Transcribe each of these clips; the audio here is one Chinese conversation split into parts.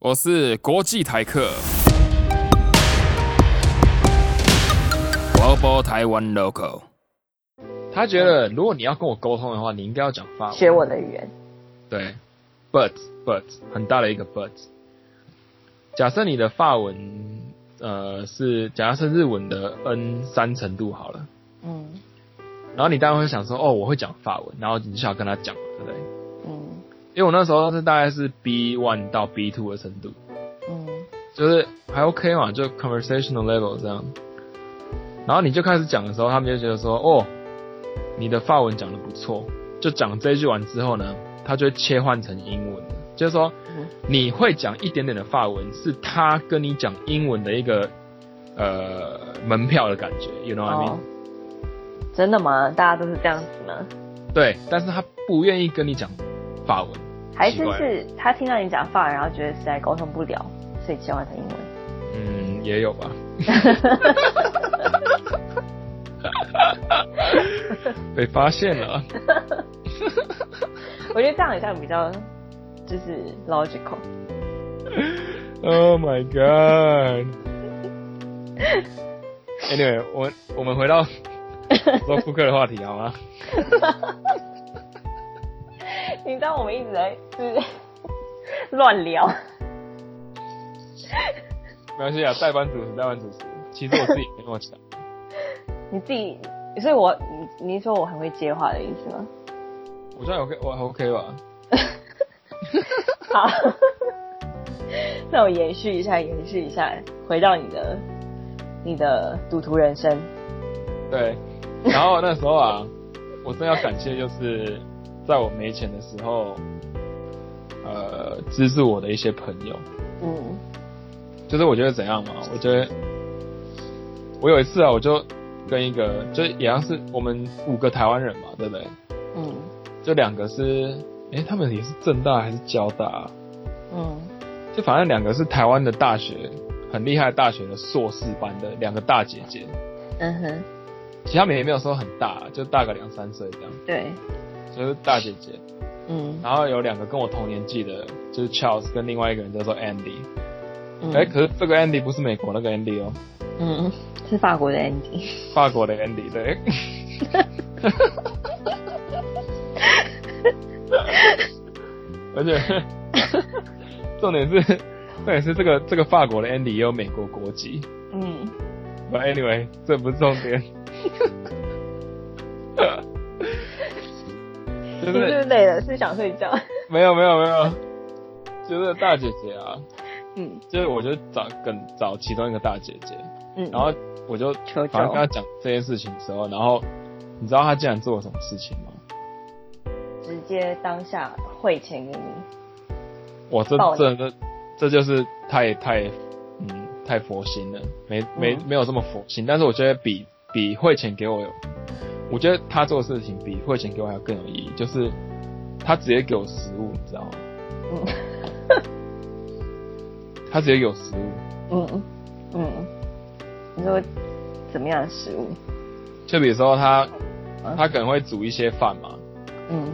我是国际台客，Global Taiwan Local。他觉得，如果你要跟我沟通的话，你应该要讲法文。学我的语言。对，but but 很大的一个 but。假设你的法文，呃，是假设是日文的 N 三程度好了。嗯。然后你当然会想说，哦，我会讲法文，然后你就想跟他讲，对不对？因为我那时候是大概是 B one 到 B two 的程度，嗯，就是还 OK 嘛，就 conversational level 这样。然后你就开始讲的时候，他们就觉得说，哦，你的法文讲的不错。就讲这一句完之后呢，他就会切换成英文，就是说你会讲一点点的法文，是他跟你讲英文的一个呃门票的感觉，you know what I mean？真的吗？大家都是这样子吗？对，但是他不愿意跟你讲法文。还是是他听到你讲法文，然后觉得实在沟通不了，所以切换成英文。嗯，也有吧。被发现了。我觉得这样好像比较就是 logical。Oh my god. Anyway，我我们回到做复刻的话题好吗？你知道我们一直在就是 乱聊，没关系啊，代班主持，代班主持。其实我自己没那么强。你自己，所以我你你说我很会接话的意思吗？我觉得 OK，我 OK 吧。好，那我延续一下，延续一下，回到你的你的赌徒人生。对，然后那时候啊，我真要感谢就是。在我没钱的时候，呃，资助我的一些朋友，嗯，就是我觉得怎样嘛？我觉得我有一次啊，我就跟一个，就也像是我们五个台湾人嘛，对不对？嗯，就两个是，哎，他们也是正大还是交大？嗯，就反正两个是台湾的大学很厉害大学的硕士班的两个大姐姐。嗯哼，其他们也没有说很大，就大个两三岁这样。对。就是大姐姐，嗯，然后有两个跟我同年纪的，就是 Charles 跟另外一个人叫做 Andy，哎，可是这个 Andy 不是美国那个 Andy 哦，嗯，是法国的 Andy，法国的 Andy 对，而且重点是，重点是这个这个法国的 Andy 也有美国国籍，嗯，But anyway，这不是重点。你是不是累了？是想睡觉？没有没有没有，就是大姐姐啊，嗯，就是我就找跟找其中一个大姐姐，嗯，然后我就反正跟她讲这件事情的时候，然后你知道她竟然做了什么事情吗？直接当下汇钱给你。我这这这这就是太太嗯太佛心了，没没没有这么佛心，但是我觉得比比汇钱给我有。我觉得他做的事情比汇钱给我还要更有意义，就是他直接给我食物，你知道吗？嗯。他直接给我食物。嗯嗯嗯。你说怎么样的食物？就比如说他，他可能会煮一些饭嘛。嗯。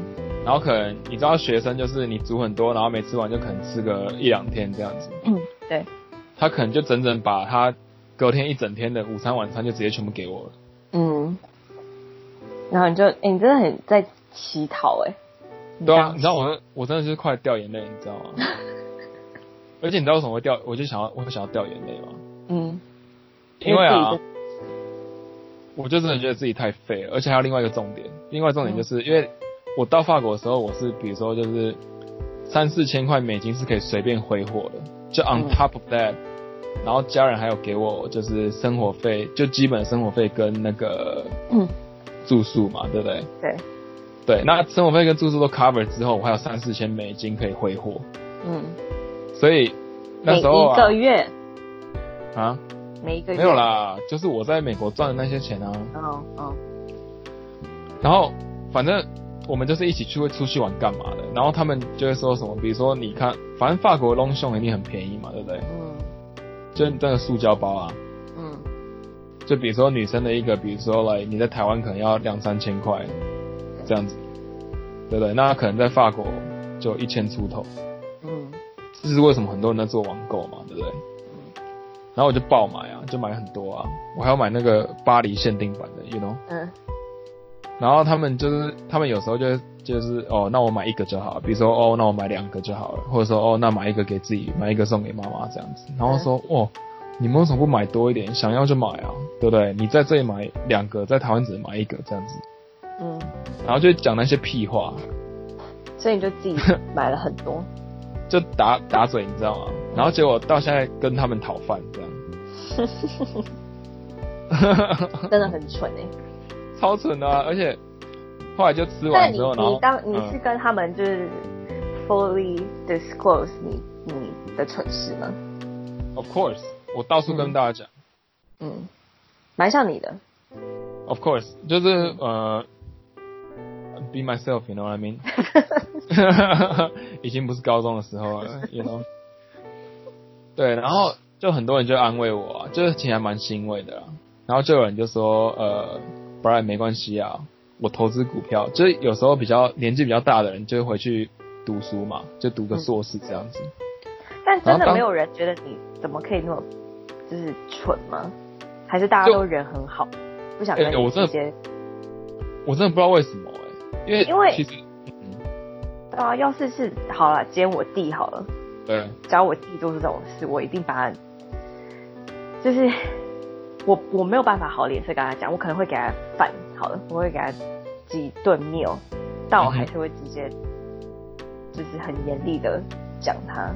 然后可能你知道学生就是你煮很多，然后没吃完就可能吃个一两天这样子。嗯，对。他可能就整整把他隔天一整天的午餐晚餐就直接全部给我了。嗯。然后你就，哎，你真的很在乞讨哎。对啊，你知道我，我真的是快掉眼泪，你知道吗？而且你知道为什么会掉？我就想要，我会想要掉眼泪吗？嗯。因为啊，我就真的觉得自己太废了，而且还有另外一个重点，另外重点就是因为我到法国的时候，我是比如说就是三四千块美金是可以随便挥霍的，就 on top of that，然后家人还有给我就是生活费，就基本生活费跟那个嗯。住宿嘛，对不对？对，对，那生活费跟住宿都 cover 之后，我还有三四千美金可以挥霍。嗯，所以那时候啊，一个月啊，每一个月没有啦，就是我在美国赚的那些钱啊。哦哦。然后反正我们就是一起去会出去玩干嘛的，然后他们就会说什么，比如说你看，反正法国 long 胸一定很便宜嘛，对不对？嗯。就那个塑胶包啊。就比如说女生的一个，比如说来你在台湾可能要两三千块，这样子，对不对？那可能在法国就一千出头。嗯。这是为什么很多人在做网购嘛，对不对？然后我就爆买啊，就买很多啊，我还要买那个巴黎限定版的，you know。嗯然后他们就是，他们有时候就就是哦，那我买一个就好，比如说哦，那我买两个就好了，或者说哦，那买一个给自己，买一个送给妈妈这样子。然后说哦，你们为什么不买多一点？想要就买啊，对不对？你在这里买两个，在台湾只能买一个这样子。嗯，然后就讲那些屁话，所以你就自己买了很多。就打打嘴，你知道吗？然后结果到现在跟他们讨饭这样，真的很蠢哎、超蠢的、啊，而且后来就吃完之后，然后你当你嗯是跟他们就是 fully disclose 你你的蠢事吗？Of course，我到处跟大家讲、嗯，蛮像你的。o f course，就是呃，be myself，you know what I mean？已经不是高中的时候了，you know？对，然后就很多人就安慰我啊，就是其实还蛮欣慰的啦。然后就有人就说，呃，Brian 没关系啊，我投资股票，就是有时候比较年纪比较大的人就会回去读书嘛，就读个硕士这样子。但真的没有人觉得你怎么可以那么就是蠢吗？还是大家都人很好，不想跟我真的直接？我真的不知道为什么哎、因为因为其实对啊，要是是好了，今天我弟好了，对只要我弟做出这种事，我一定把他，就是我我没有办法好脸色跟他讲，我可能会给他饭好了，我会给他几顿 meal，但我还是会直接就是很严厉的讲他，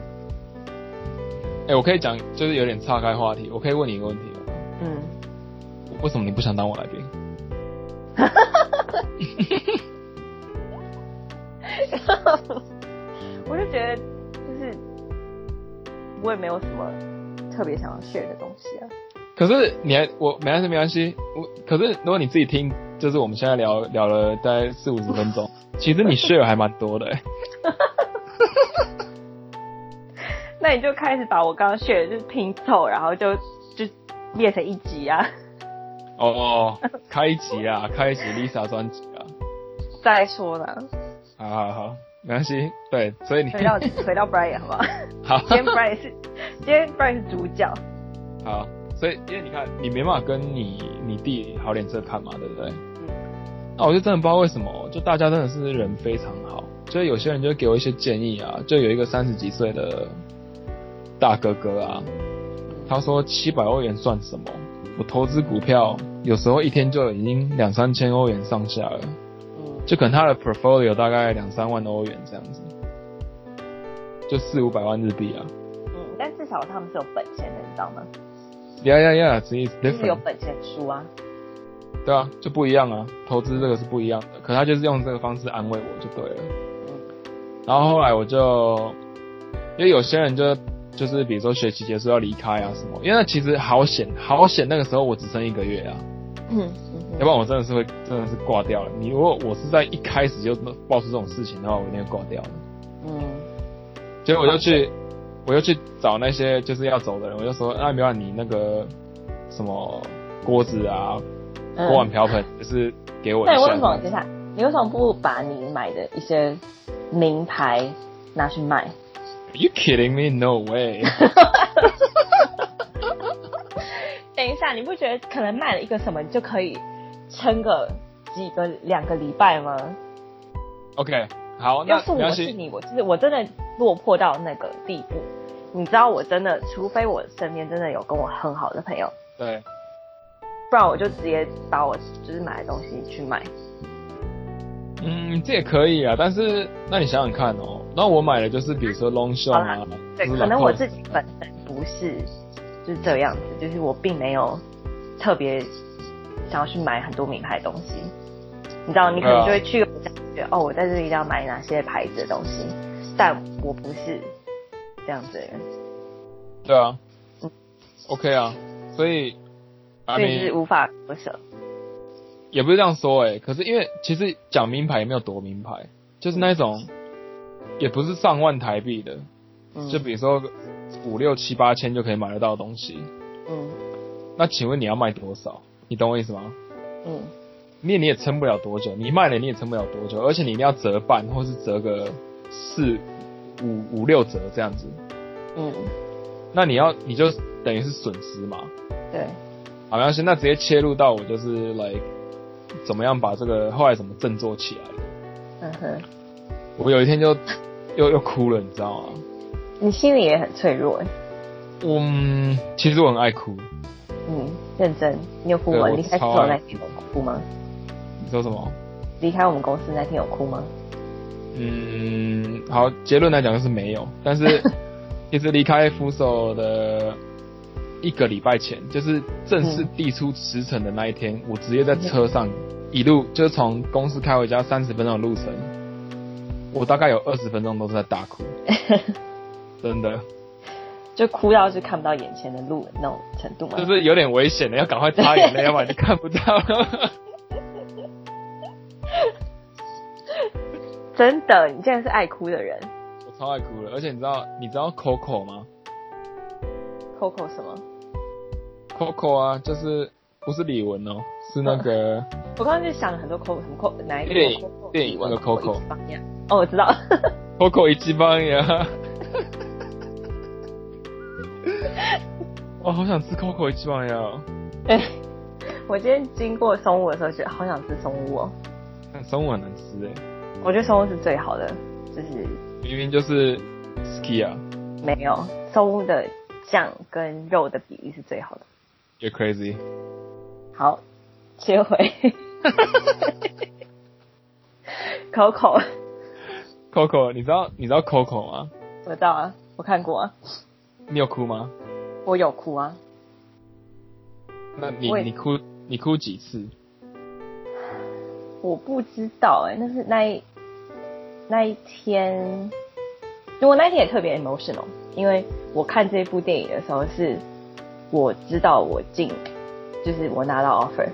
哎、我可以讲，就是有点岔开话题，我可以问你一个问题吗？嗯，为什么你不想当我来宾？哈哈哈哈我就觉得就是我也没有什么特别想要 share 的东西啊。可是你还我没关系没关系，我可是如果你自己听，就是我们现在聊聊了大概四五十分钟，其实你 share 还蛮多的、欸。那你就开始把我刚刚 share 的就是拼凑，然后就就列成一集啊，哦，开一集啊，开一集 Lisa 专辑啊，再说呢。好好好，没关系，对，所以你回到回到 Brian 好不好？好今天 Brian 是今天 Brian 是主角，好，所以因为你看你没办法跟你你弟好脸色看嘛，对不对？嗯那我就真的不知道为什么，就大家真的是人非常好，就有些人就给我一些建议啊，就有一个三十几岁的大哥哥啊，他说七百欧元算什么？我投资股票有时候一天就已经两三千欧元上下了，嗯，就可能他的 portfolio 大概两三万欧元这样子，就四五百万日币啊。嗯，但至少他们是有本钱的，你知道吗？Yeah, yeah, yeah, it's 就是有.本钱输啊。对啊，就不一样啊，投资这个是不一样的。可他就是用这个方式安慰我就对了。然后后来我就，因为有些人就就是比如说学期结束要离开啊什么，因为那其实好险好险，那个时候我只剩一个月啊，嗯要不然我真的是会真的是挂掉了。你如果我是在一开始就爆出这种事情的话，我一定会挂掉的。嗯结果我就去，我就去找那些就是要走的人，我就说，那没有你那个什么锅子啊、嗯。锅碗瓢盆，就是给我一那你为什。么等一下？你为什么不把你买的一些名牌拿去卖？Are you kidding me? No way. 等一下，你不觉得可能卖了一个什么你就可以撑个几个两个礼拜吗？OK，好，那要是。我是你，我就是我真的落魄到那个地步，你知道，我真的，除非我身边真的有跟我很好的朋友，对，不然我就直接把我就是买的东西去卖。嗯，这也可以啊，但是那你想想看哦，那我买的就是比如说 long s h o 好 t 啦啊，对，可能我自己本身不是就是这样子，就是我并没有特别想要去买很多名牌东西。你知道，你可能就会去觉得哦，我在这里一定要买哪些牌子的东西，但我不是这样子的人，对啊嗯，OK 啊，所以所以就是无法割舍。也不是这样说诶、可是因为其实讲名牌也没有多名牌，就是那种也不是上万台币的，嗯，就比如说五六七八千就可以买得到的东西。嗯那请问你要卖多少？你懂我意思吗？嗯你也你也撑不了多久，你卖了你也撑不了多久，而且你一定要折半或是折个四五五六折这样子，嗯，那你要你就等于是损失嘛。对，好，没关系，那直接切入到我就是来怎么样把这个后来怎么振作起来。嗯哼，我有一天就又又哭了，你知道吗？你心里也很脆弱哎。嗯，其实我很爱哭。嗯，认真，你有哭吗？离开公司那天有哭吗？你说什么？离开我们公司那天有哭吗？嗯，好，结论来讲就是没有。但是 其实离开扶手的一个礼拜前，就是正式递出辞呈的那一天，我直接在车上一路就是从公司开回家三十分钟的路程，我大概有二十分钟都是在大哭，真的。就哭到是看不到眼前的路的那种程度吗？就是有点危险的，要赶快擦眼泪，要不然就看不到。真的，你竟然是爱哭的人。我超爱哭了，而且你知道你知道 Coco 吗？Coco 什么？Coco 啊，就是不是李玟哦，是那个。我刚刚就想了很多 Coco 什么 Coco 哪一个电影电影那个 Coco。哦，我知道。Coco 一级棒呀！我好想吃 Coco 一级棒呀！哎，我今天经过松屋的时候，觉得好想吃松屋哦。但松屋很难吃哎。我觉得松屋是最好的，就是明明就是 ski 啊。没有，松屋的酱跟肉的比例是最好的。You're crazy。好，切回。Coco。Coco，你知道你知道 Coco 吗？我知道啊，我看过啊。你有哭吗？我有哭啊。那你你哭你哭几次？我不知道哎，那是那一那一天，我那一天也特别 emotional，因为我看这部电影的时候是，我知道我进，就是我拿到 offer，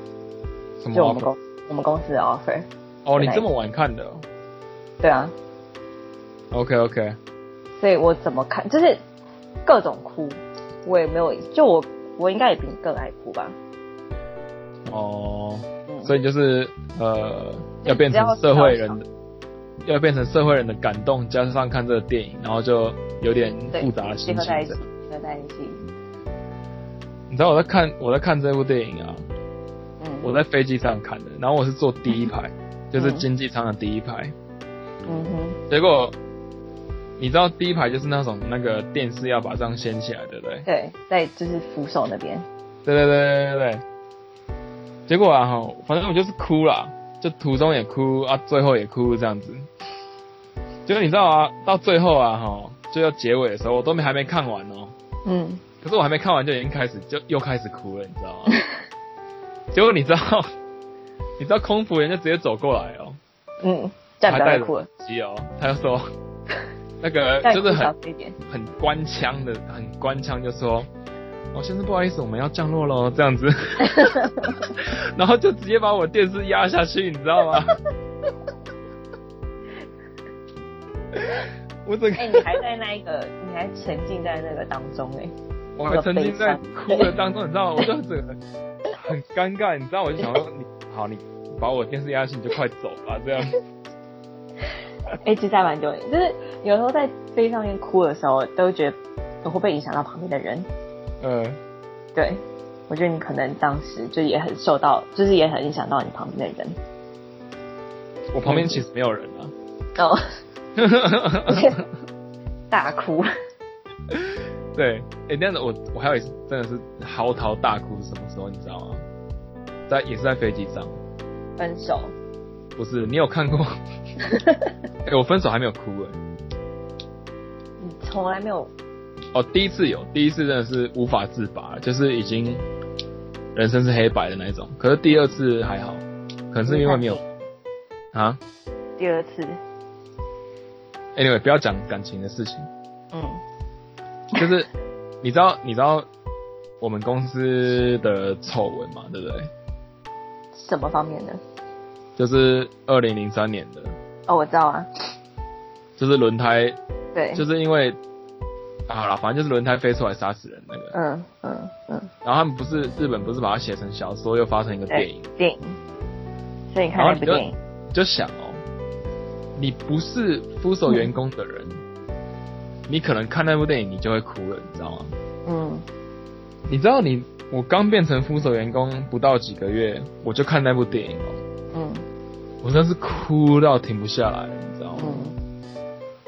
就我们公我们公司的 offer。哦，你这么晚看的？对啊。OK OK。所以我怎么看就是。各种哭，我也没有，就我我应该也比你更爱哭吧。哦，所以就是呃，要变成社会人的，要变成社会人的感动，加上看这个电影，然后就有点复杂的心情。结合在一起，结合在一起。你知道我在看我在看这部电影啊，嗯，我在飞机上看的，然后我是坐第一排，就是经济舱的第一排。嗯哼。结果。你知道第一排就是那种那个电视要把这样掀起来，对不对？对，在就是扶手那边。对对对对对结果啊哈，反正我就是哭了，就途中也哭啊，最后也哭这样子。结果你知道啊，到最后啊哈，就要结尾的时候，我都没还没看完哦。嗯。可是我还没看完就已经开始就又开始哭了，你知道吗？结果你知道，你知道空服员就直接走过来哦。嗯。还带着机哦，他就说。那个就是很很官腔的，很官腔，就说：“哦，先生不好意思，我们要降落喽。”这样子，然后就直接把我电视压下去，你知道吗？我整个哎，你还在那一个，你还沉浸在那个当中哎，我还曾经在哭的当中，你知道吗？我就整个很尴尬，你知道，我就想说，你好，你把我电视压下去，你就快走吧，这样。哎，其实还蛮久，就是有时候在飞上面哭的时候，都觉得会不会影响到旁边的人？嗯，对，我觉得你可能当时就也很受到，就是也很影响到你旁边的人。我旁边其实没有人啊。哦。大哭。对，哎，那样子我我还有一次真的是嚎啕大哭是什么时候？你知道吗？在也是在飞机上。分手。不是，你有看过？哎，我分手还没有哭哎。你从来没有？哦，第一次有，第一次真的是无法自拔，就是已经人生是黑白的那一种。可是第二次还好，可能是因为没有啊。第二次。Anyway，不要讲感情的事情。嗯。就是你知道你知道我们公司的丑闻嘛？对不对？什么方面的？就是二零零三年的。哦，我知道啊，就是轮胎，对，就是因为好了，反正就是轮胎飞出来杀死人那个，嗯嗯嗯，然后他们不是日本不是把它写成小说，又发成一个电影，电影，所以看那部电影，就想哦，你不是扶手员工的人，你可能看那部电影你就会哭了，你知道吗？嗯，你知道你我刚变成扶手员工不到几个月，我就看那部电影哦，嗯，我真的是哭到停不下来，你知道吗？嗯，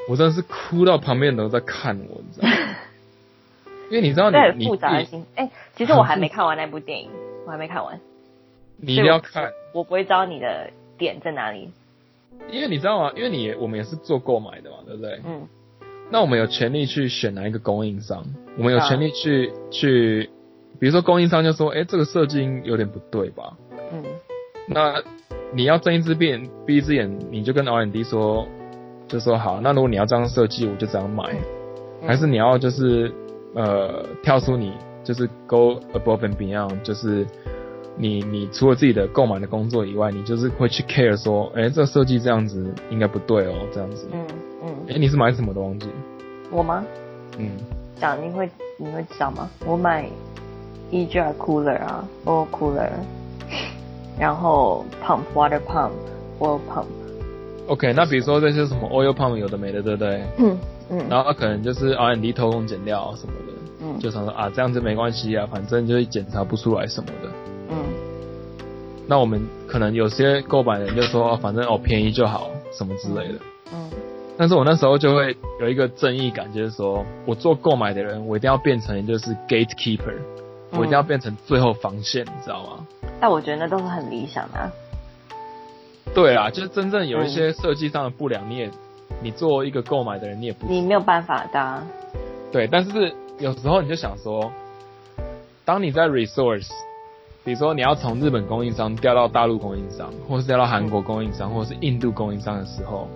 我真的是哭到旁边人都在看我，你知道吗？因为你知道你这很复杂的心。哎、其实我还没看完那部电影，我还没看完，你一定要看，我不会知道你的点在哪里。因为你知道吗？因为你也我们也是做购买的嘛，对不对？嗯那我们有权利去选哪一个供应商，我们有啊权利去去，比如说供应商就说，哎、这个设计有点不对吧？嗯。那你要睁一只眼闭一只眼，你就跟 R&D 说，就说好，那如果你要这样设计，我就这样买，嗯。还是你要就是呃跳出你就是 go above and beyond，就是你你除了自己的购买的工作以外，你就是会去 care 说，哎、这个设计这样子应该不对哦，这样子。嗯嗯哎、，你是买什么的忘记？我吗？嗯，讲你会你会知道吗？我买 EGR cooler 啊，oil cooler，然后 pump water pump oil pump，OK，那比如说这些什么 oil pump 有的没的，对不对？嗯嗯然后可能就是 R&D 偷工减料什么的，嗯就想说啊这样子没关系啊，反正就是检查不出来什么的。嗯那我们可能有些购买人就说，哦、反正哦便宜就好，什么之类的。嗯但是我那时候就会有一个正义感，就是说我做购买的人，我一定要变成就是 gatekeeper，、我一定要变成最后防线，你知道吗？但我觉得那都是很理想的、啊。对啊，就是真正有一些设计上的不良，你也你作为一个购买的人，你也不你没有办法的、啊。对，但是有时候你就想说，当你在 resource，比如说你要从日本供应商调到大陆供应商，或是调到韩国供应商，或是印度供应商的时候，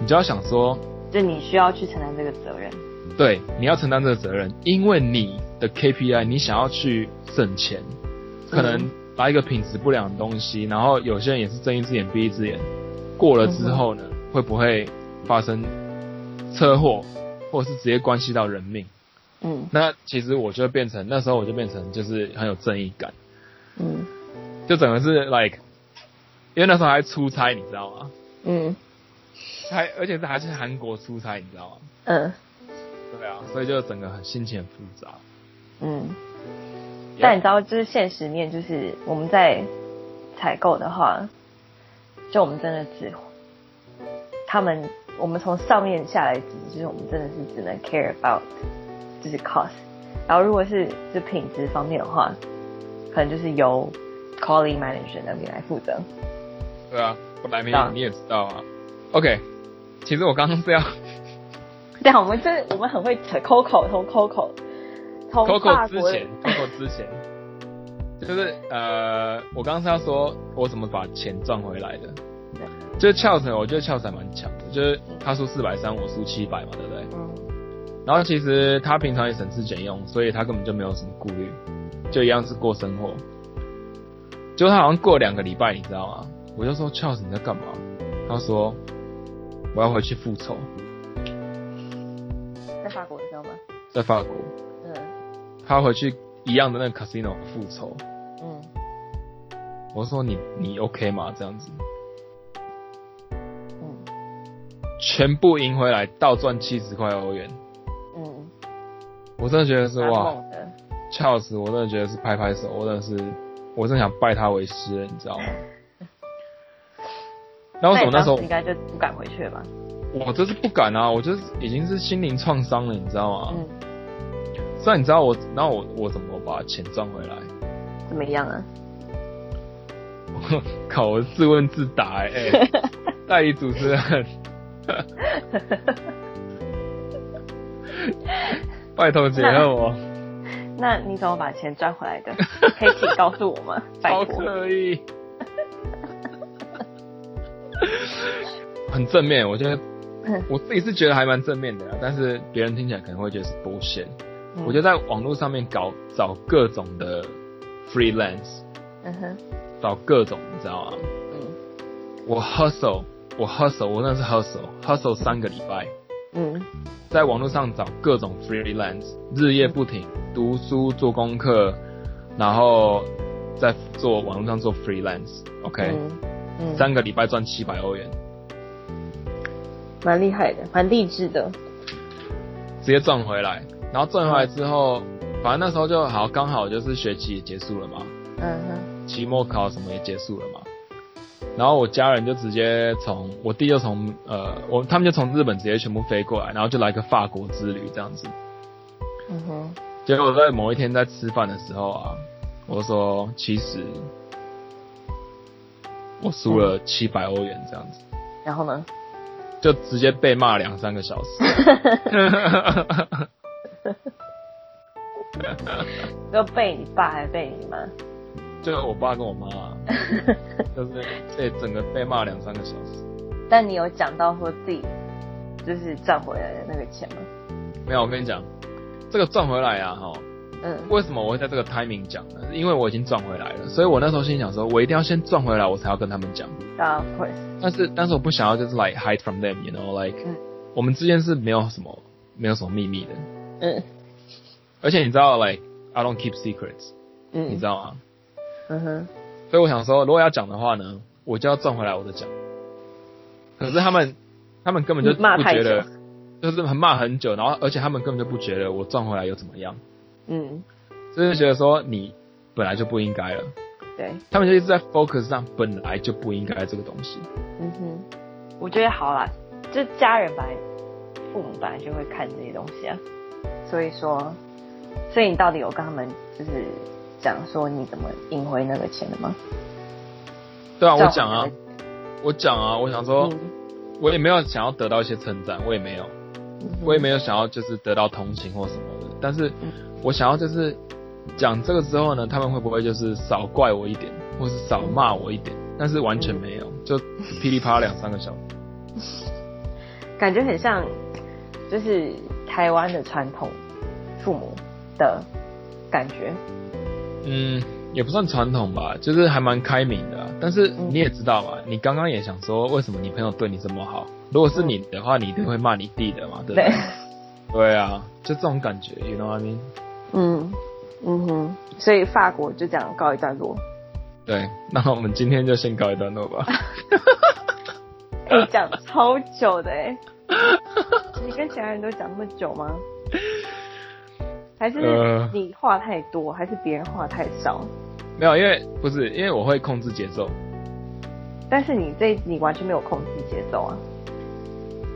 你就要想说，就你需要去承担这个责任。对，你要承担这个责任，因为你的 KPI 你想要去省钱，可能拿一个品质不良的东西，然后有些人也是睁一只眼闭一只眼，过了之后呢，会不会发生车祸，或者是直接关系到人命？嗯那其实我就变成那时候我就变成就是很有正义感，嗯就整个是 like，因为那时候还出差，你知道吗？嗯还而且是还是韩国出差，你知道吗？嗯对啊，所以就整个很心情很复杂。嗯。但你知道，就是现实面，就是我们在采购的话，就我们真的只他们，我们从上面下来指，就是我们真的是只能 care about 就是 cost。然后如果是就品质方面的话，可能就是由 Calling manager 那边来负责。对啊，本来没啊你也知道啊。OK，其实我刚刚是要 对啊，我们真的我们很会扯 Coco，从 Coco，从 Coco 之前，Coco 之前，就是呃，我刚刚是要说我怎么把钱赚回来的。对就是 Charles，我觉得 Charles 还蛮强的，就是他输四百三，我输七百嘛，对不对？嗯然后其实他平常也省吃俭用，所以他根本就没有什么顾虑，就一样是过生活。就他好像过两个礼拜，你知道吗？我就说 Charles 你在干嘛？他说我要回去复仇，在法国你知道吗？在法国，嗯他要回去一样的那个 casino 复仇。嗯我说你你 OK 吗？这样子嗯全部赢回来，倒赚七十块欧元，嗯，我真的觉得是哇。，Charles，我真的觉得是拍拍手，我真的是，我真的想拜他为师了，你知道吗？那为什么那时候应该就不敢回去了吧？我就是不敢啊？我就是已经是心灵创伤了，你知道吗？嗯，虽然你知道我，然后我我怎么把钱赚回来？怎么样啊？我 靠，我自问自答哎、欸代理主持人，拜托结合我，那你怎么把钱赚回来的？可以请告诉我吗？拜超托。可以，很正面，我觉得嗯我自己是觉得还蛮正面的啦，但是别人听起来可能会觉得是 bullshit。嗯我觉得在网络上面搞找各种的 freelance，嗯哼，找各种，你知道吗？嗯我 hustle，我 hustle，我真的是 hustle，hustle 三个礼拜，嗯。在网络上找各种 freelance，日夜不停，读书做功课，然后在做网络上做 freelance，OK，、嗯嗯，三个礼拜赚七百欧元。蛮厉害的，蛮励志的。直接赚回来，然后赚回来之后，反正那时候就好刚好就是学期也结束了嘛，嗯哼，期末考什么也结束了嘛，然后我家人就直接从我弟就从呃我他们就从日本直接全部飞过来，然后就来个法国之旅这样子。嗯哼，结果在某一天在吃饭的时候啊，我就说其实我输了七百欧元这样子，然后呢？就直接被骂两三个小时。就被你爸还被你妈？就我爸跟我妈、啊，就是被整个被骂两三个小时。但你有讲到说自己就是赚回来的那个钱吗？没有，我跟你讲，这个赚回来啊，哈，嗯为什么我会在这个 timing 讲呢？因为我已经赚回来了，所以我那时候心想说，我一定要先赚回来，我才要跟他们讲。啊，of course，但是，但是我不想要就是 like hide from them，you know，like、嗯我们之间是没有什么没有什么秘密的，嗯而且你知道，like I don't keep secrets，、嗯，你知道吗？嗯哼，所以我想说，如果要讲的话呢，我就要赚回来我的奖。可是他们，他们根本就不觉得，就是很骂很久，然后而且他们根本就不觉得我赚回来又怎么样，嗯，就是觉得说你本来就不应该了。对，他们就一直在 focus 上本来就不应该这个东西。嗯哼，我觉得好啦，就家人本来父母本来就会看这些东西啊，所以说，所以你到底有跟他们就是讲说你怎么赢回那个钱的吗？对啊，我讲啊，我讲啊，我想说，嗯我也没有想要得到一些称赞，我也没有，嗯我也没有想要就是得到同情或什么的，但是嗯我想要就是讲这个之后呢，他们会不会就是少怪我一点，或是少骂我一点？但是完全没有，就噼里啪啦两三个小时。感觉很像，就是台湾的传统父母的感觉。嗯，也不算传统吧，就是还蛮开明的啊、但是嗯你也知道嘛，你刚刚也想说，为什么你朋友对你这么好？如果是你的话，你一定会骂你弟的嘛，对不对？对，啊，就这种感觉，you know what I mean？嗯嗯哼，所以法国就这样告一段落。对，那我们今天就先告一段落吧。可 以、讲超久的哎、你跟其他人都讲那么久吗？还是呃你话太多，还是别人话太少？没有，因为不是，因为我会控制节奏，但是你这你完全没有控制节奏啊！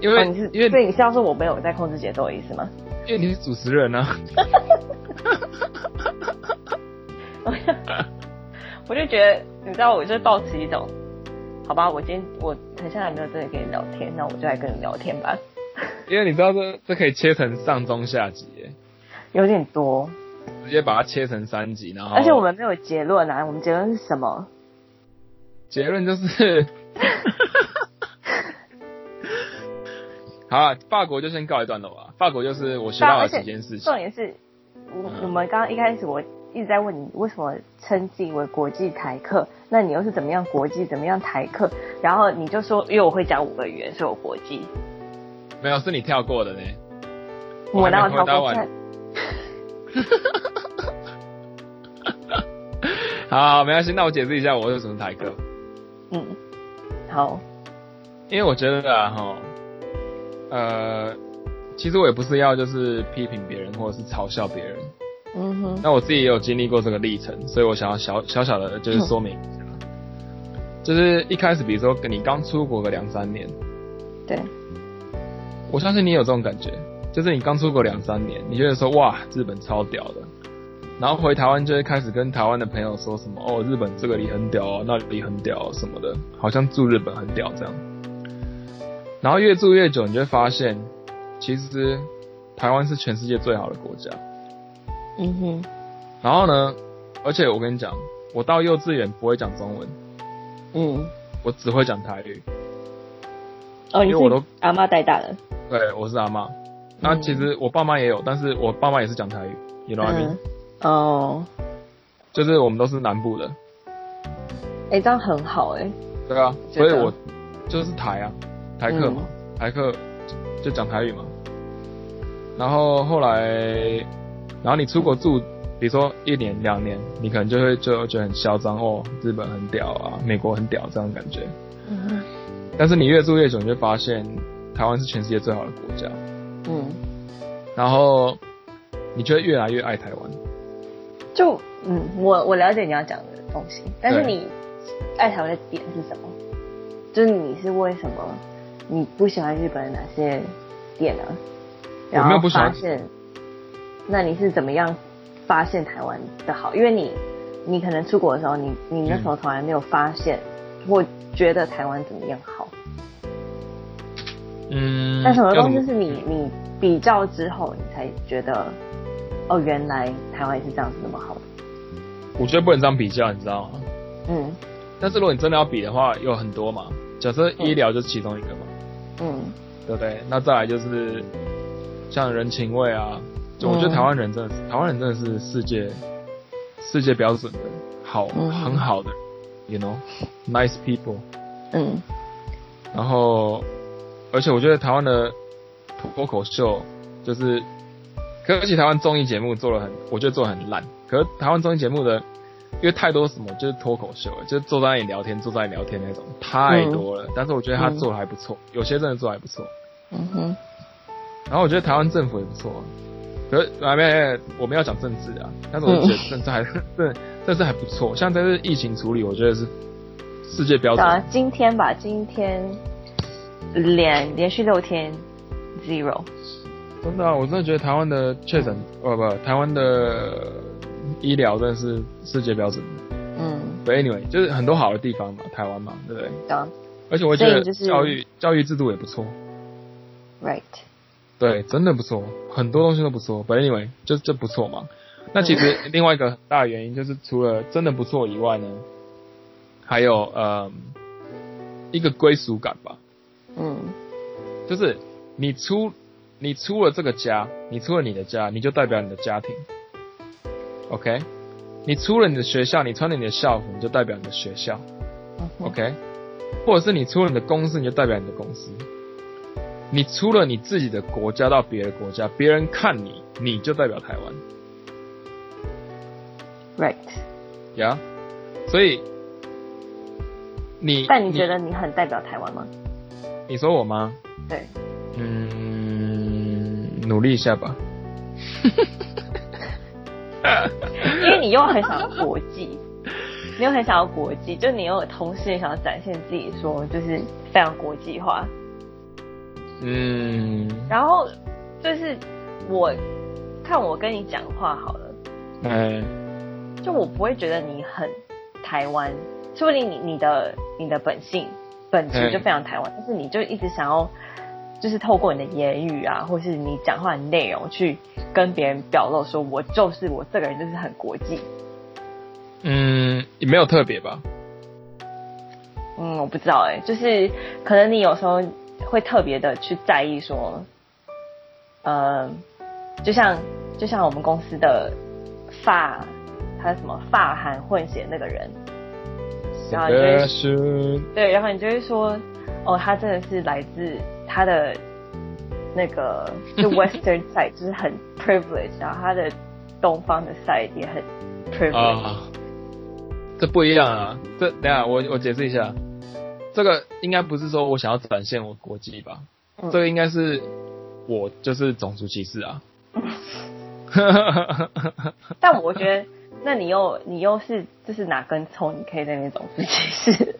因为、哦、你是因为所以你是要说我没有在控制节奏的意思吗？因为你是主持人啊。我就觉得，你知道，我就抱持一种，好吧，我今天我很像还没有真的跟你聊天，那我就来跟你聊天吧。因为你知道这这可以切成上中下集耶，有点多，直接把它切成三集，然后而且我们没有结论啊，我们结论是什么？结论就是，好啊，法国就先告一段落吧。法国就是我学到了几件事情重。点是，我我们刚刚一开始我一直在问你为什么称自己为国际台客，那你又是怎么样国际，怎么样台客？然后你就说，因为我会讲五个语言，所以我国际。没有，是你跳过的呢。我哪有跳过？好，没关系，那我解释一下我为什么台客。嗯，好，因为我觉得啊，哈，呃，其实我也不是要就是批评别人或者是嘲笑别人，嗯哼，那我自己也有经历过这个历程，所以我想要小小小的就是说明一下，就是一开始比如说跟你刚出国个两三年，对，我相信你有这种感觉，就是你刚出国两三年，你觉得说哇日本超屌的，然后回台湾就会开始跟台湾的朋友说什么哦日本这个里很屌哦，那里很屌什么的，好像住日本很屌这样。然后越住越久，你就会发现，其实台湾是全世界最好的国家。嗯哼，然后呢，而且我跟你讲，我到幼稚园不会讲中文，嗯，我只会讲台语。哦，因为我都阿妈带大的，对，我是阿妈。那其实我爸妈也有，但是我爸妈也是讲台语，you know what I mean？、嗯，哦，就是我们都是南部的，哎、这样很好哎、对啊，所以我就是台啊，台客嘛，台客就就讲台语嘛。然后后来，然后你出国住，比如说一年两年，你可能就会就就很嚣张哦，日本很屌啊，美国很屌这样的感觉。嗯但是你越住越久，你就发现台湾是全世界最好的国家。嗯然后你就会越来越爱台湾。就嗯，我我了解你要讲的东西，但是你爱台湾的点是什么？就是你是为什么你不喜欢日本的哪些点呢？然后我没有不喜欢发现，那你是怎么样发现台湾的好？因为你你可能出国的时候，你你那时候从来没有发现或觉得台湾怎么样好，嗯，但什么要怎么东西是你你比较之后，你才觉得哦，原来台湾也是这样子那么好的？我觉得不能这样比较，你知道吗？嗯但是如果你真的要比的话，有很多嘛。假设医疗就是其中一个嘛，嗯对不对？那再来就是像人情味啊，就我觉得嗯台湾人真的是，台湾人真的是世界世界标准的好，嗯很好的，you know，nice people。嗯然后，而且我觉得台湾的脱口秀就是，可而且台湾综艺节目做的很，我觉得做的很烂。可是台湾综艺节目的，因为太多什么就是脱口秀了，就是坐在那里聊天，坐在那里聊天那种太多了。但是我觉得他做的还不错，有些真的做的还不错。嗯哼然后我觉得台湾政府也不错，可是啊没没，我们要讲政治啊，但是我觉得政治还是政政治还不错，像这次疫情处理，我觉得是世界标准。啊，今天吧，今天连连续六天 zero，真的啊、我真的觉得台湾的确诊，呃不，台湾的医疗真的是世界标准的。嗯，对，anyway，就是很多好的地方嘛，台湾嘛，对不对？而且我觉得教育、教育制度也不错，，right，对，真的不错，很多东西都不错。But anyway，就就不错嘛。那其实另外一个很大的原因就是，除了真的不错以外呢，还有呃一个归属感吧。嗯就是你出你出了这个家，你出了你的家，你就代表你的家庭。OK，你出了你的学校，你穿了你的校服，你就代表你的学校。OK，或者是你出了你的公司，你就代表你的公司。你出了你自己的国家到别的国家，别人看你，你就代表台湾，right，呀。所以你，但你觉得你很代表台湾吗？你说我吗？对，嗯，努力一下吧。因为你又很想要国际，你又很想要国际，就你又同时也想要展现自己，说就是非常国际化。嗯，然后就是我看我跟你讲话好了，嗯，就我不会觉得你很台湾，说不定你你的你的本性本质就非常台湾，但是你就一直想要，就是透过你的言语啊，或是你讲话的内容去跟别人表露，说我就是我这个人就是很国际。嗯，也没有特别吧。嗯，我不知道哎、就是可能你有时候会特别的去在意说，呃，就像就像我们公司的发，他什么发韩混血那个人，然后你就会是对，然后你就会说，哦，他真的是来自他的那个就 Western side，就是很 privilege，然后他的东方的 side 也很 privilege。啊，这不一样啊。这等下我我解释一下，这个应该不是说我想要展现我国籍吧？嗯这个应该是我就是种族歧视啊。但我觉得，那你又你又是就是哪根葱，你可以在那边种族歧视？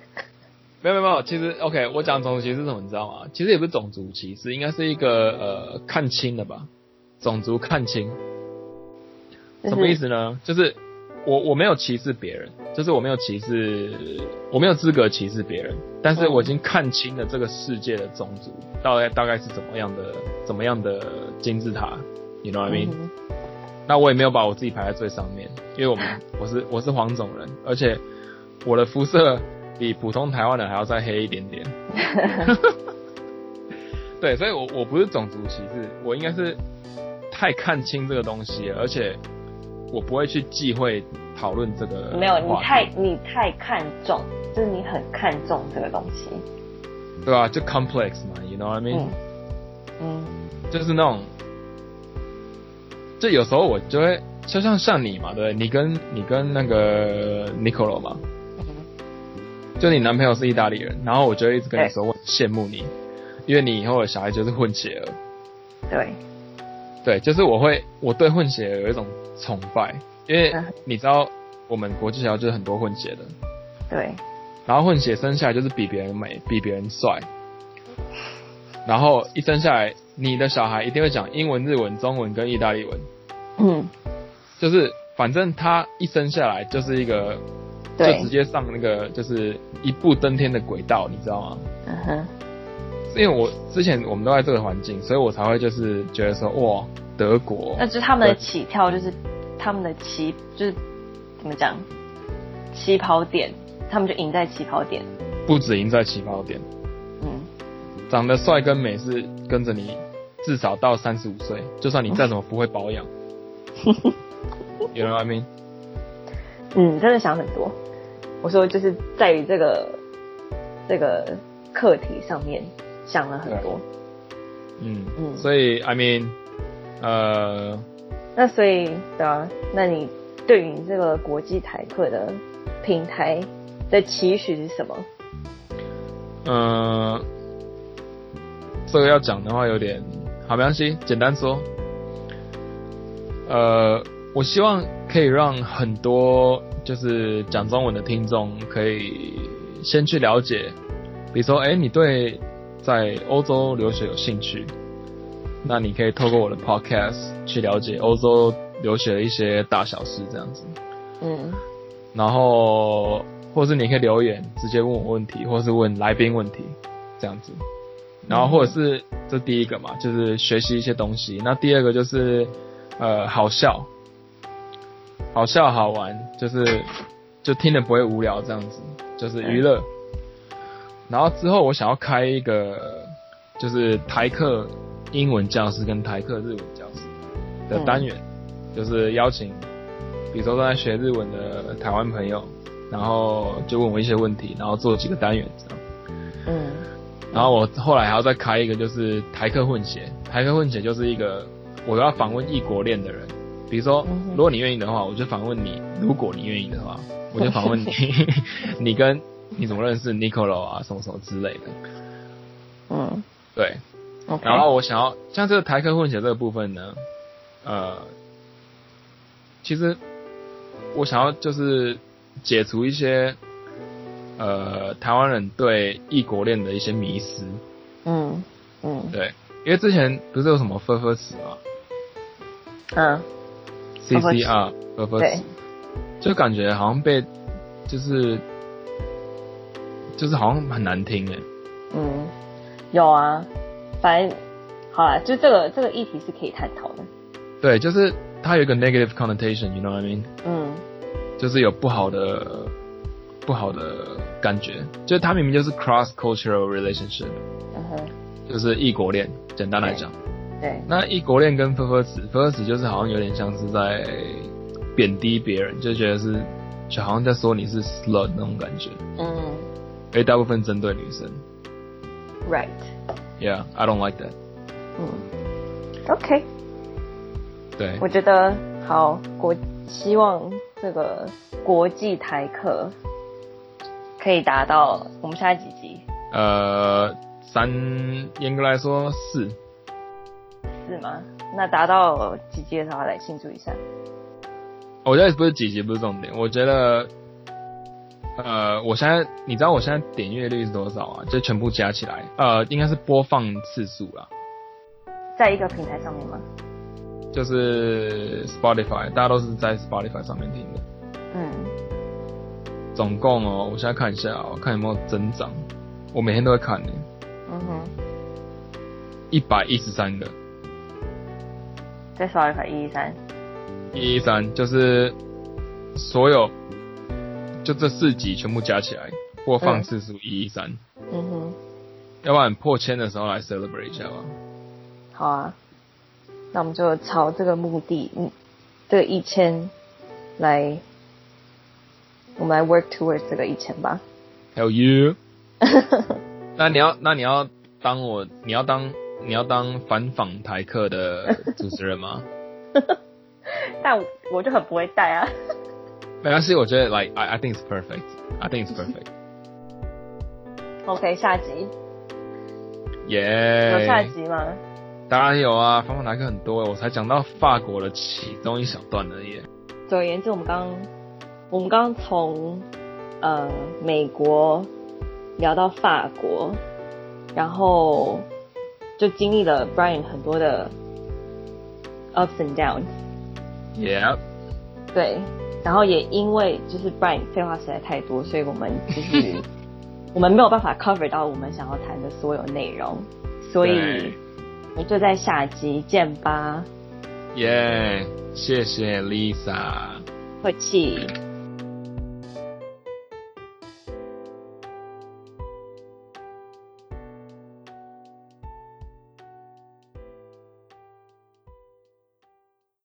没有没有，其实 OK，我讲种族歧视是什么，你知道吗？其实也不是种族歧视，应该是一个呃看清了吧，种族看清。什么意思呢？就是我我没有歧视别人，就是我没有歧视，我没有资格歧视别人，但是嗯我已经看清了这个世界的种族大概大概是怎么样的怎么样的金字塔，you know what I mean？、嗯那我也没有把我自己排在最上面，因为我们我是我是黄种人，而且我的肤色比普通台湾人还要再黑一点点。对，所以我我不是种族歧视，我应该是太看清这个东西了，而且我不会去忌讳讨论这个。没有，你太你太看重，就是你很看重这个东西。对啊、就 complex 嘛，you know what I mean？、嗯嗯就是那种，就有时候我就会，就像像你嘛，对？你跟你跟那个 Nicolo 嘛，嗯就你男朋友是意大利人，然后我就会一直跟你说我很羡慕你，因为你以后的小孩就是混血儿。对，对，就是我会我对混血有一种崇拜，因为嗯你知道我们国际学校就是很多混血的，对，然后混血生下来就是比别人美，比别人帅，然后一生下来，你的小孩一定会讲英文、日文、中文跟意大利文，嗯，就是反正他一生下来就是一个，就直，接上那个就是一步登天的轨道，你知道吗？嗯哼，是因为我之前我们都在这个环境，所以我才会就是觉得说哇，德国那就是他们的起跳，就是他们的起，就是怎么讲，起跑点，他们就赢在起跑点。不止赢在起跑点，嗯，长得帅跟美是跟着你至少到三十五岁，就算你再怎么不会保养，有人 I mean？嗯，真的想很多。我说就是在于这个这个课题上面想了很多。嗯嗯所以 I mean，呃，那所以对啊，那你对于这个国际台课的平台的期许是什么？呃，这个要讲的话有点好，没关系，简单说。呃，我希望可以让很多就是讲中文的听众可以先去了解，比如说，哎、你对在欧洲留学有兴趣，那你可以透过我的 podcast 去了解欧洲留学的一些大小事，这样子。嗯然后，或是你可以留言直接问我问题，或是问来宾问题，这样子。然后或者是这第一个嘛，就是学习一些东西。那第二个就是呃好笑，好笑好玩，就是就听了不会无聊这样子，就是娱乐。然后之后我想要开一个就是台客英文教室跟台客日文教室的单元，就是邀请比如说正在学日文的台湾朋友，然后就问我一些问题，然后做几个单元这样。嗯然后我后来还要再开一个，就是台客混血。台客混血就是一个我要访问异国恋的人，比如说如果你愿意的话，我就访问你；如果你愿意的话，我就访问你，你跟你怎么认识 Nicolo 啊，什么什么之类的。嗯。对，，OK。然后我想要像这个台客混血这个部分呢，呃，其实我想要就是解除一些呃台湾人对异国恋的一些迷思，嗯嗯。对，因为之前不是有什么分分词嘛嗯，，CCR 分分对。词，就感觉好像被就是就是好像很难听哎，嗯，有啊，反正好啦，就这个这个议题是可以探讨的。对，就是它有一个 negative connotation，you know what I mean？嗯。就是有不好的不好的感觉，就是它明明就是 cross cultural relationship，就是异国恋。简单来讲，对，那异国恋跟分分词，分分词就是好像有点像是在贬低别人，就觉得是就好像在说你是 slut 那种感觉，嗯。而大部分针对女生。，right，Yeah，I don't like that。嗯，OK，对。我觉得好国，希望这个国际台课可以达到我们现在几集？呃，三严格来说四，是吗？那达到几级的时候来庆祝一下。我觉得不是几级不是重点，我觉得，呃，我现在你知道我现在点阅率是多少啊？就全部加起来，呃，应该是播放次数啦，在一个平台上面吗？就是 Spotify，大家都是在 Spotify 上面听的。嗯，总共哦，我现在看一下哦，看有没有增长。我每天都会看呢，嗯哼，一百一十三个，在 Spotify 一一三，一一三就是所有就这四集全部加起来播放次数一一三，嗯哼，要不然破千的时候来 celebrate 一下吧。好啊，那我们就朝这个目的，嗯，这个一千来，我们来 work towards 这个一千吧。还有 you，那你要那你要当我你要当你要当反访台客的主持人吗？但我就很不会带啊。没关系，我觉得 like I I think it's perfect. I think it's perfect. OK，下集耶、有下集吗？当然有啊，反访台客很多，我才讲到法国的其中一小段而已。总而言之，我们刚我们刚从呃美国聊到法国，然后就经历了 Brian 很多的 ups and downs。Yeah，对，然后也因为就是 Brian 废话实在太多，所以我们就是 我们没有办法 cover 到我们想要谈的所有内容，所以我们就在下集见吧，耶，谢谢 Lisa。客气。